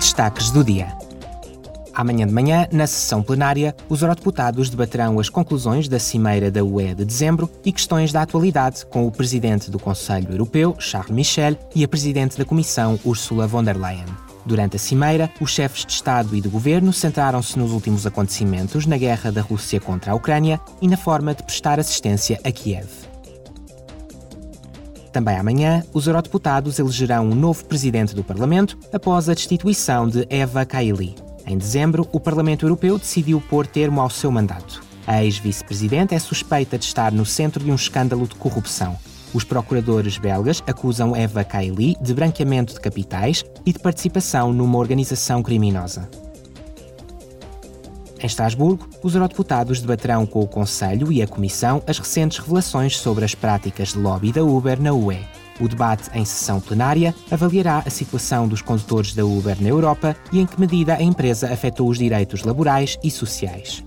destaques do dia. Amanhã de manhã, na sessão plenária, os eurodeputados debaterão as conclusões da Cimeira da UE de dezembro e questões da atualidade com o presidente do Conselho Europeu, Charles Michel, e a presidente da Comissão, Ursula von der Leyen. Durante a cimeira, os chefes de Estado e de governo centraram-se nos últimos acontecimentos na guerra da Rússia contra a Ucrânia e na forma de prestar assistência a Kiev. Também amanhã, os eurodeputados elegerão um novo presidente do Parlamento após a destituição de Eva Kaili. Em dezembro, o Parlamento Europeu decidiu pôr termo ao seu mandato. A ex-vice-presidente é suspeita de estar no centro de um escândalo de corrupção. Os procuradores belgas acusam Eva Kaili de branqueamento de capitais e de participação numa organização criminosa. Em Estrasburgo, os eurodeputados debaterão com o Conselho e a Comissão as recentes revelações sobre as práticas de lobby da Uber na UE. O debate em sessão plenária avaliará a situação dos condutores da Uber na Europa e em que medida a empresa afetou os direitos laborais e sociais.